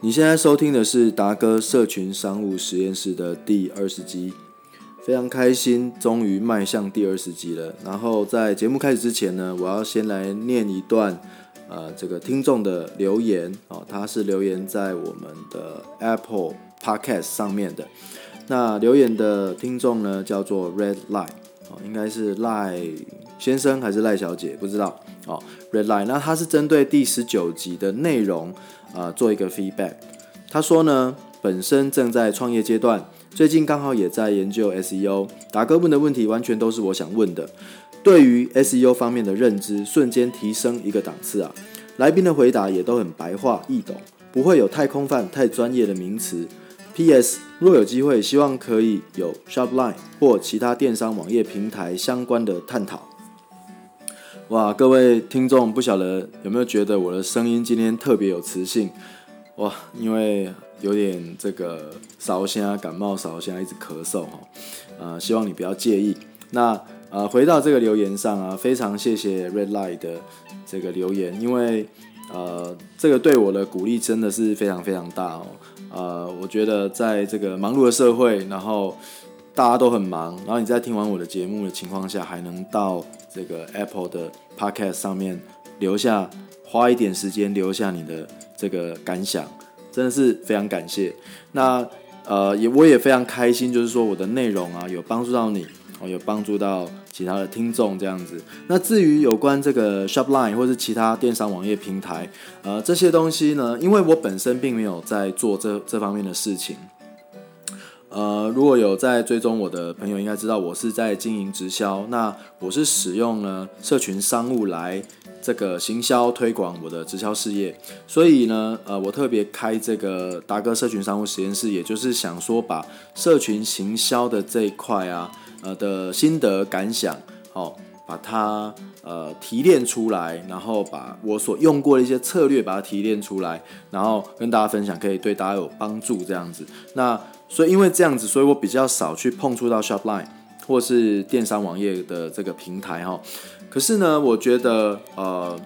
你现在收听的是达哥社群商务实验室的第二十集，非常开心，终于迈向第二十集了。然后在节目开始之前呢，我要先来念一段呃这个听众的留言哦，他是留言在我们的 Apple Podcast 上面的。那留言的听众呢叫做 Red Line 哦，应该是赖先生还是赖小姐，不知道哦。Red Line，那他是针对第十九集的内容。啊，做一个 feedback。他说呢，本身正在创业阶段，最近刚好也在研究 SEO。达哥问的问题完全都是我想问的，对于 SEO 方面的认知瞬间提升一个档次啊！来宾的回答也都很白话易懂，不会有太空泛、太专业的名词。P.S. 若有机会，希望可以有 Shopline 或其他电商网页平台相关的探讨。哇，各位听众，不晓得有没有觉得我的声音今天特别有磁性？哇，因为有点这个烧声、感冒烧声，一直咳嗽哈。呃，希望你不要介意。那呃，回到这个留言上啊，非常谢谢 Red Light 的这个留言，因为呃，这个对我的鼓励真的是非常非常大哦。呃，我觉得在这个忙碌的社会，然后大家都很忙，然后你在听完我的节目的情况下，还能到。这个 Apple 的 Podcast 上面留下，花一点时间留下你的这个感想，真的是非常感谢。那呃，也我也非常开心，就是说我的内容啊有帮助到你，哦，有帮助到其他的听众这样子。那至于有关这个 Shopline 或是其他电商网页平台，呃，这些东西呢，因为我本身并没有在做这这方面的事情。呃，如果有在追踪我的朋友，应该知道我是在经营直销。那我是使用呢社群商务来这个行销推广我的直销事业。所以呢，呃，我特别开这个达哥社群商务实验室，也就是想说把社群行销的这一块啊，呃的心得感想，哦，把它呃提炼出来，然后把我所用过的一些策略把它提炼出来，然后跟大家分享，可以对大家有帮助这样子。那所以因为这样子，所以我比较少去碰触到 Shopline 或是电商网页的这个平台哈。可是呢，我觉得呃，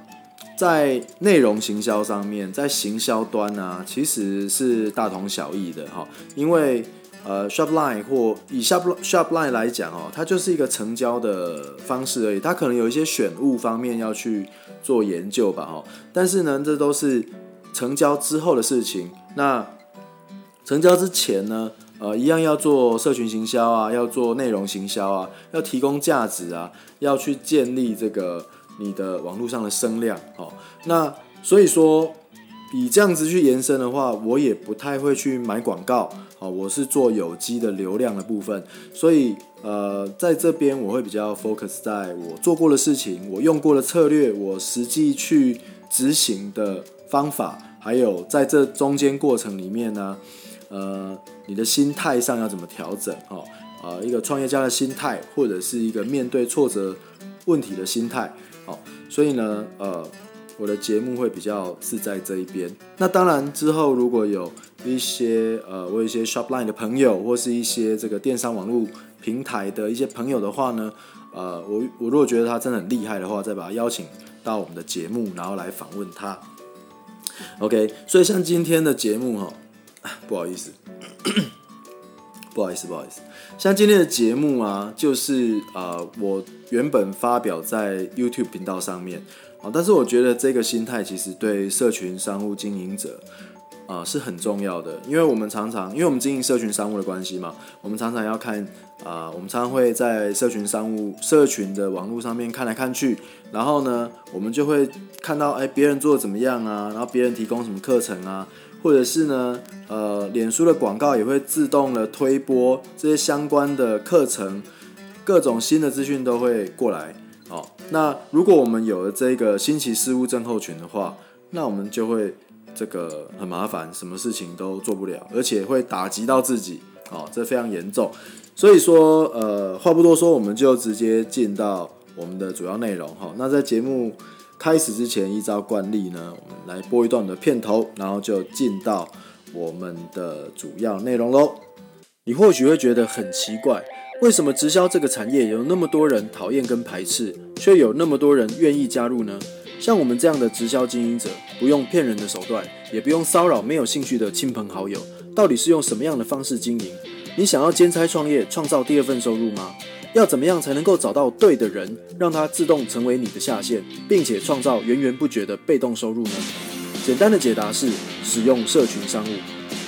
在内容行销上面，在行销端呢，其实是大同小异的哈。因为呃，Shopline 或以 Shop Shopline 来讲哦，它就是一个成交的方式而已。它可能有一些选物方面要去做研究吧哈。但是呢，这都是成交之后的事情。那成交之前呢，呃，一样要做社群行销啊，要做内容行销啊，要提供价值啊，要去建立这个你的网络上的声量哦。那所以说，以这样子去延伸的话，我也不太会去买广告哦。我是做有机的流量的部分，所以呃，在这边我会比较 focus 在我做过的事情，我用过的策略，我实际去执行的方法，还有在这中间过程里面呢。呃，你的心态上要怎么调整？哦，呃，一个创业家的心态，或者是一个面对挫折问题的心态，哦，所以呢，呃，我的节目会比较是在这一边。那当然之后如果有一些呃，我有一些 Shopline 的朋友，或是一些这个电商网络平台的一些朋友的话呢，呃，我我如果觉得他真的很厉害的话，再把他邀请到我们的节目，然后来访问他。OK，所以像今天的节目哈。不好意思，不好意思，不好意思。像今天的节目啊，就是呃，我原本发表在 YouTube 频道上面啊，但是我觉得这个心态其实对社群商务经营者啊是很重要的，因为我们常常，因为我们经营社群商务的关系嘛，我们常常要看啊，我们常常会在社群商务社群的网络上面看来看去，然后呢，我们就会看到哎，别人做的怎么样啊，然后别人提供什么课程啊。或者是呢，呃，脸书的广告也会自动的推播这些相关的课程，各种新的资讯都会过来。哦，那如果我们有了这个新奇事物症候群的话，那我们就会这个很麻烦，什么事情都做不了，而且会打击到自己。哦，这非常严重。所以说，呃，话不多说，我们就直接进到我们的主要内容。哈，那在节目。开始之前，依照惯例呢，我们来播一段的片头，然后就进到我们的主要内容喽。你或许会觉得很奇怪，为什么直销这个产业有那么多人讨厌跟排斥，却有那么多人愿意加入呢？像我们这样的直销经营者，不用骗人的手段，也不用骚扰没有兴趣的亲朋好友，到底是用什么样的方式经营？你想要兼差创业，创造第二份收入吗？要怎么样才能够找到对的人，让他自动成为你的下线，并且创造源源不绝的被动收入呢？简单的解答是使用社群商务。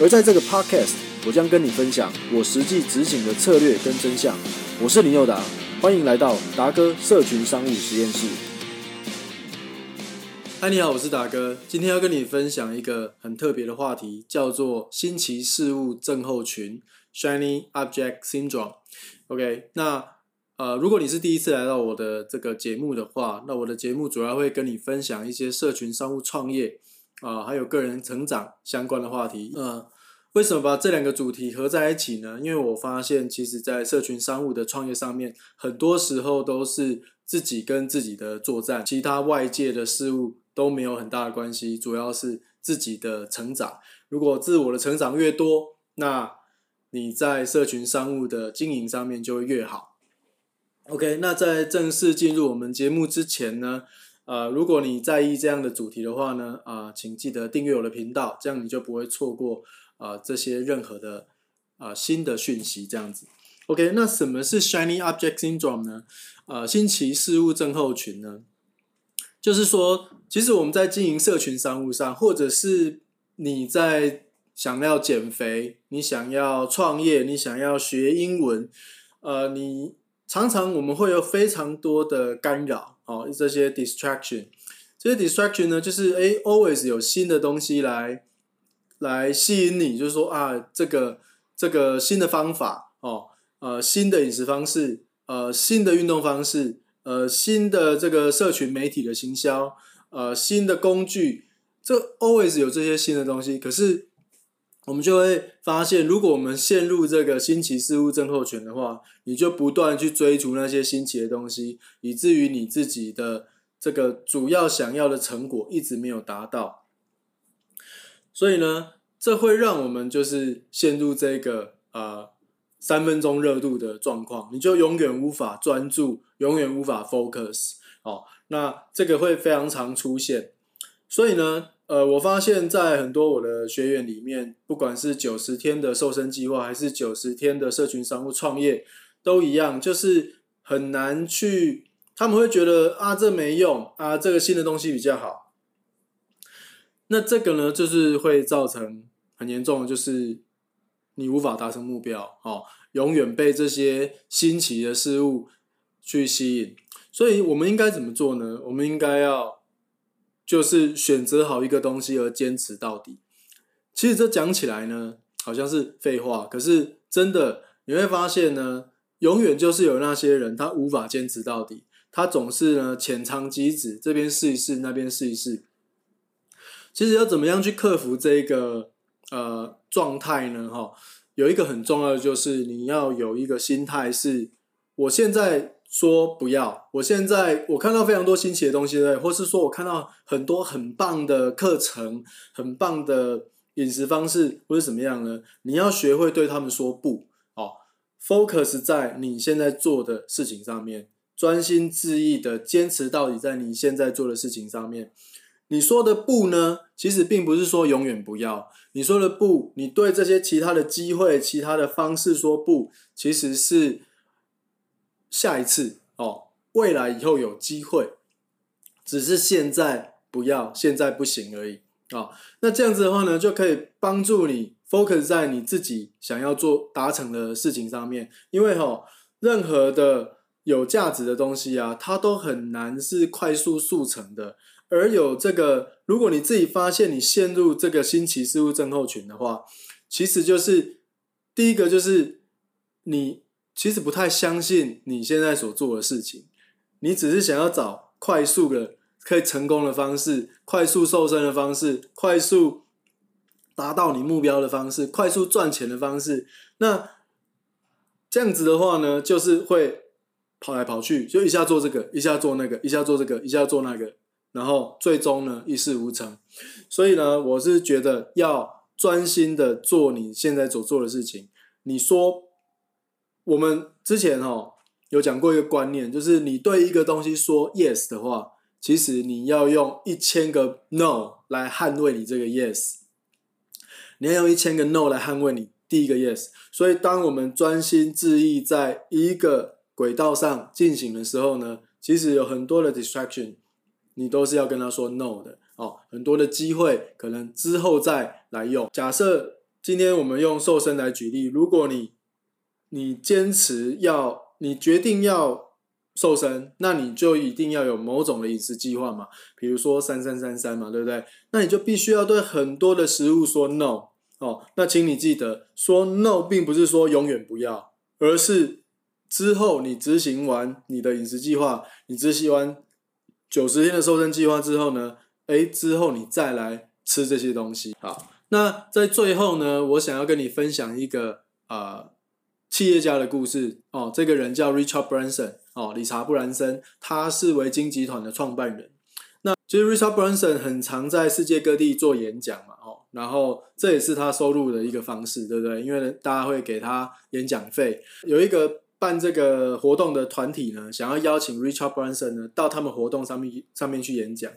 而在这个 podcast，我将跟你分享我实际执行的策略跟真相。我是林佑达，欢迎来到达哥社群商务实验室。嗨，你好，我是达哥。今天要跟你分享一个很特别的话题，叫做新奇事物症候群 （Shiny Object Syndrome）。OK，那呃，如果你是第一次来到我的这个节目的话，那我的节目主要会跟你分享一些社群商务创业啊，还有个人成长相关的话题。呃，为什么把这两个主题合在一起呢？因为我发现，其实，在社群商务的创业上面，很多时候都是自己跟自己的作战，其他外界的事物。都没有很大的关系，主要是自己的成长。如果自我的成长越多，那你在社群商务的经营上面就会越好。OK，那在正式进入我们节目之前呢，呃，如果你在意这样的主题的话呢，啊，请记得订阅我的频道，这样你就不会错过啊这些任何的啊新的讯息。这样子，OK，那什么是 Shiny Object Syndrome 呢？呃，新奇事物症候群呢？就是说，其实我们在经营社群商务上，或者是你在想要减肥、你想要创业、你想要学英文，呃，你常常我们会有非常多的干扰哦，这些 distraction，这些 distraction 呢，就是哎，always 有新的东西来来吸引你，就是说啊，这个这个新的方法哦，呃，新的饮食方式，呃，新的运动方式。呃，新的这个社群媒体的行销，呃，新的工具，这 always 有这些新的东西。可是，我们就会发现，如果我们陷入这个新奇事物症候群的话，你就不断去追逐那些新奇的东西，以至于你自己的这个主要想要的成果一直没有达到。所以呢，这会让我们就是陷入这个呃。三分钟热度的状况，你就永远无法专注，永远无法 focus。哦，那这个会非常常出现。所以呢，呃，我发现，在很多我的学员里面，不管是九十天的瘦身计划，还是九十天的社群商务创业，都一样，就是很难去。他们会觉得啊，这没用啊，这个新的东西比较好。那这个呢，就是会造成很严重的，就是。你无法达成目标，哦，永远被这些新奇的事物去吸引。所以，我们应该怎么做呢？我们应该要就是选择好一个东西而坚持到底。其实这讲起来呢，好像是废话，可是真的你会发现呢，永远就是有那些人他无法坚持到底，他总是呢浅尝即止，这边试一试，那边试一试。其实要怎么样去克服这个？呃，状态呢？哈，有一个很重要的就是你要有一个心态，是我现在说不要，我现在我看到非常多新奇的东西，对，或是说我看到很多很棒的课程，很棒的饮食方式，或者怎么样呢？你要学会对他们说不，哦，focus 在你现在做的事情上面，专心致意的坚持到底在你现在做的事情上面。你说的不呢？其实并不是说永远不要。你说的不，你对这些其他的机会、其他的方式说不，其实是下一次哦，未来以后有机会，只是现在不要，现在不行而已啊。那这样子的话呢，就可以帮助你 focus 在你自己想要做达成的事情上面。因为哈，任何的有价值的东西啊，它都很难是快速速成的。而有这个，如果你自己发现你陷入这个新奇事物症候群的话，其实就是第一个就是你其实不太相信你现在所做的事情，你只是想要找快速的可以成功的方式，快速瘦身的方式，快速达到你目标的方式，快速赚钱的方式。那这样子的话呢，就是会跑来跑去，就一下做这个，一下做那个，一下做这个，一下做那个。然后最终呢一事无成，所以呢，我是觉得要专心的做你现在所做的事情。你说我们之前哦有讲过一个观念，就是你对一个东西说 yes 的话，其实你要用一千个 no 来捍卫你这个 yes，你要用一千个 no 来捍卫你第一个 yes。所以，当我们专心致意在一个轨道上进行的时候呢，其实有很多的 distraction，你都是要跟他说 no 的哦。很多的机会可能之后再来用。假设今天我们用瘦身来举例，如果你你坚持要，你决定要。瘦身，那你就一定要有某种的饮食计划嘛，比如说三三三三嘛，对不对？那你就必须要对很多的食物说 no 哦。那请你记得，说 no 并不是说永远不要，而是之后你执行完你的饮食计划，你执行完九十天的瘦身计划之后呢，诶，之后你再来吃这些东西。好，那在最后呢，我想要跟你分享一个啊企业家的故事哦。这个人叫 Richard Branson。哦，理查布兰森，他是维京集团的创办人。那其实 Richard Branson 很常在世界各地做演讲嘛，哦，然后这也是他收入的一个方式，对不对？因为大家会给他演讲费。有一个办这个活动的团体呢，想要邀请 Richard Branson 呢到他们活动上面上面去演讲。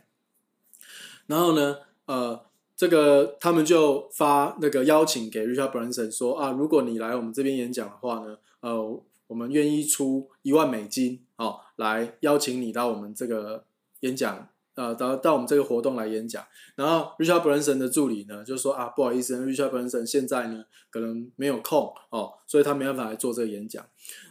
然后呢，呃，这个他们就发那个邀请给 Richard Branson 说啊，如果你来我们这边演讲的话呢，呃。我们愿意出一万美金，哦，来邀请你到我们这个演讲，呃，到到我们这个活动来演讲。然后 Richard Branson 的助理呢，就说啊，不好意思，Richard Branson 现在呢可能没有空哦，所以他没办法来做这个演讲。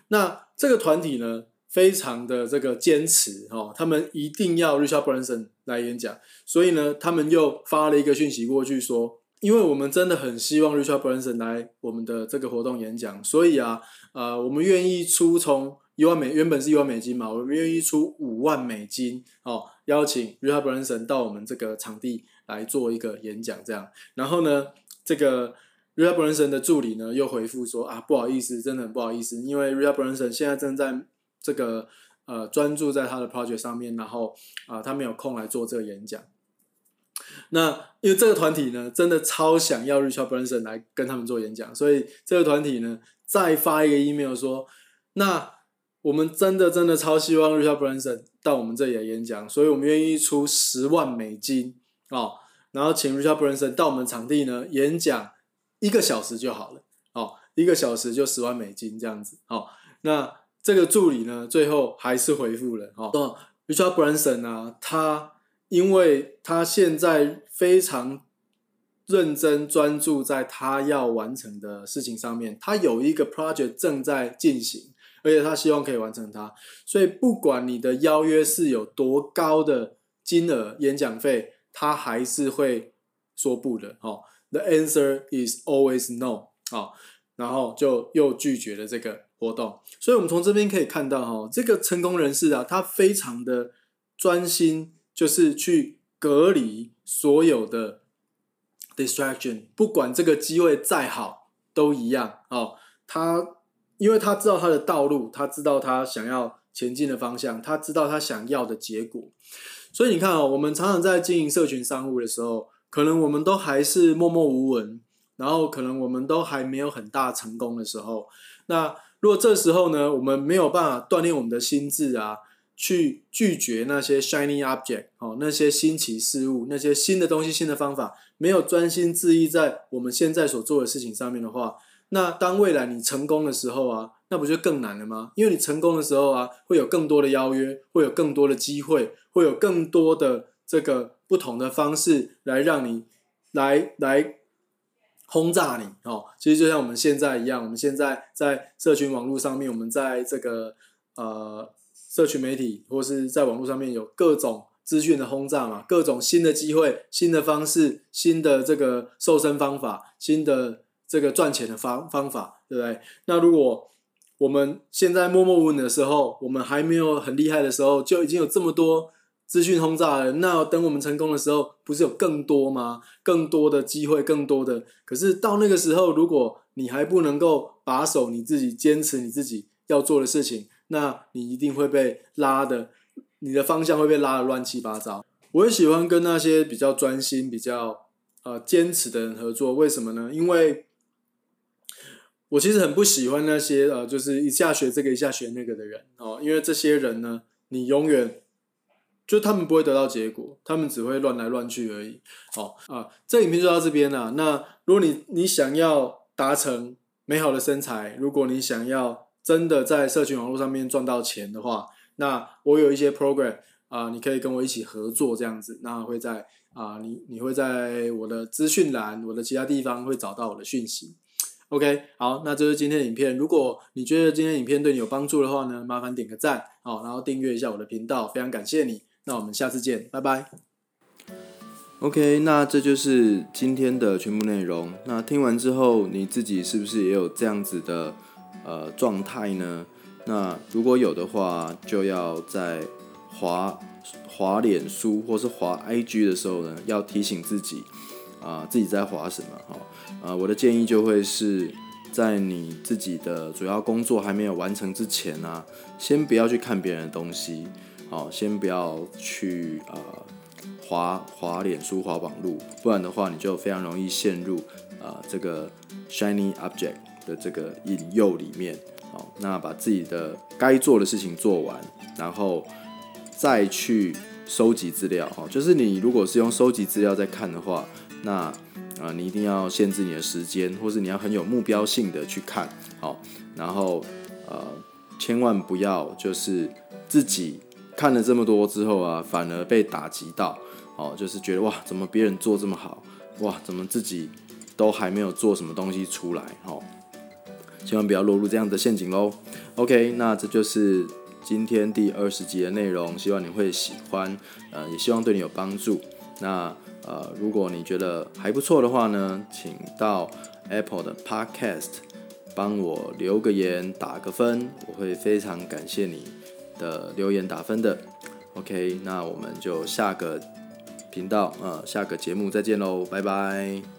那这个团体呢，非常的这个坚持哦，他们一定要 Richard Branson 来演讲，所以呢，他们又发了一个讯息过去说。因为我们真的很希望 Richard Branson 来我们的这个活动演讲，所以啊，呃，我们愿意出从一万美，原本是一万美金嘛，我们愿意出五万美金哦，邀请 Richard Branson 到我们这个场地来做一个演讲，这样。然后呢，这个 Richard Branson 的助理呢又回复说啊，不好意思，真的很不好意思，因为 Richard Branson 现在正在这个呃专注在他的 project 上面，然后啊，他没有空来做这个演讲。那因为这个团体呢，真的超想要 Richard Branson 来跟他们做演讲，所以这个团体呢再发一个 email 说，那我们真的真的超希望 Richard Branson 到我们这里来演讲，所以我们愿意出十万美金哦，然后请 Richard Branson 到我们场地呢演讲一个小时就好了哦，一个小时就十万美金这样子哦。那这个助理呢最后还是回复了哦，Richard Branson 啊，他。因为他现在非常认真专注在他要完成的事情上面，他有一个 project 正在进行，而且他希望可以完成它，所以不管你的邀约是有多高的金额演讲费，他还是会说不的。哦，The answer is always no。哦，然后就又拒绝了这个活动。所以，我们从这边可以看到，哈，这个成功人士啊，他非常的专心。就是去隔离所有的 distraction，不管这个机会再好都一样哦。他因为他知道他的道路，他知道他想要前进的方向，他知道他想要的结果。所以你看哦，我们常常在经营社群商务的时候，可能我们都还是默默无闻，然后可能我们都还没有很大成功的时候，那如果这时候呢，我们没有办法锻炼我们的心智啊。去拒绝那些 shiny object 哦，那些新奇事物，那些新的东西、新的方法，没有专心致意在我们现在所做的事情上面的话，那当未来你成功的时候啊，那不就更难了吗？因为你成功的时候啊，会有更多的邀约，会有更多的机会，会有更多的这个不同的方式来让你来来轰炸你哦。其实就像我们现在一样，我们现在在社群网络上面，我们在这个呃。社群媒体或是在网络上面有各种资讯的轰炸嘛，各种新的机会、新的方式、新的这个瘦身方法、新的这个赚钱的方方法，对不对？那如果我们现在默默无闻的时候，我们还没有很厉害的时候，就已经有这么多资讯轰炸。那等我们成功的时候，不是有更多吗？更多的机会，更多的。可是到那个时候，如果你还不能够把守你自己，坚持你自己要做的事情。那你一定会被拉的，你的方向会被拉的乱七八糟。我也喜欢跟那些比较专心、比较呃坚持的人合作。为什么呢？因为我其实很不喜欢那些呃，就是一下学这个一下学那个的人哦。因为这些人呢，你永远就他们不会得到结果，他们只会乱来乱去而已。好啊，这影片就到这边了。那如果你你想要达成美好的身材，如果你想要真的在社群网络上面赚到钱的话，那我有一些 program 啊，你可以跟我一起合作这样子。那会在啊，你你会在我的资讯栏、我的其他地方会找到我的讯息。OK，好，那这是今天的影片。如果你觉得今天影片对你有帮助的话呢，麻烦点个赞，好，然后订阅一下我的频道，非常感谢你。那我们下次见，拜拜。OK，那这就是今天的全部内容。那听完之后，你自己是不是也有这样子的呃状态呢？那如果有的话，就要在滑滑脸书或是滑 IG 的时候呢，要提醒自己啊，自己在滑什么哈。呃，我的建议就会是在你自己的主要工作还没有完成之前呢，先不要去看别人的东西。好，先不要去呃滑滑脸书、滑网路，不然的话你就非常容易陷入呃这个 shiny object 的这个引诱里面。好，那把自己的该做的事情做完，然后再去收集资料。哦，就是你如果是用收集资料在看的话，那啊你一定要限制你的时间，或是你要很有目标性的去看。好，然后呃千万不要就是自己。看了这么多之后啊，反而被打击到，哦，就是觉得哇，怎么别人做这么好，哇，怎么自己都还没有做什么东西出来，哦，千万不要落入这样的陷阱喽。OK，那这就是今天第二十集的内容，希望你会喜欢，呃，也希望对你有帮助。那呃，如果你觉得还不错的话呢，请到 Apple 的 Podcast 帮我留个言，打个分，我会非常感谢你。的留言打分的，OK，那我们就下个频道呃下个节目再见喽，拜拜。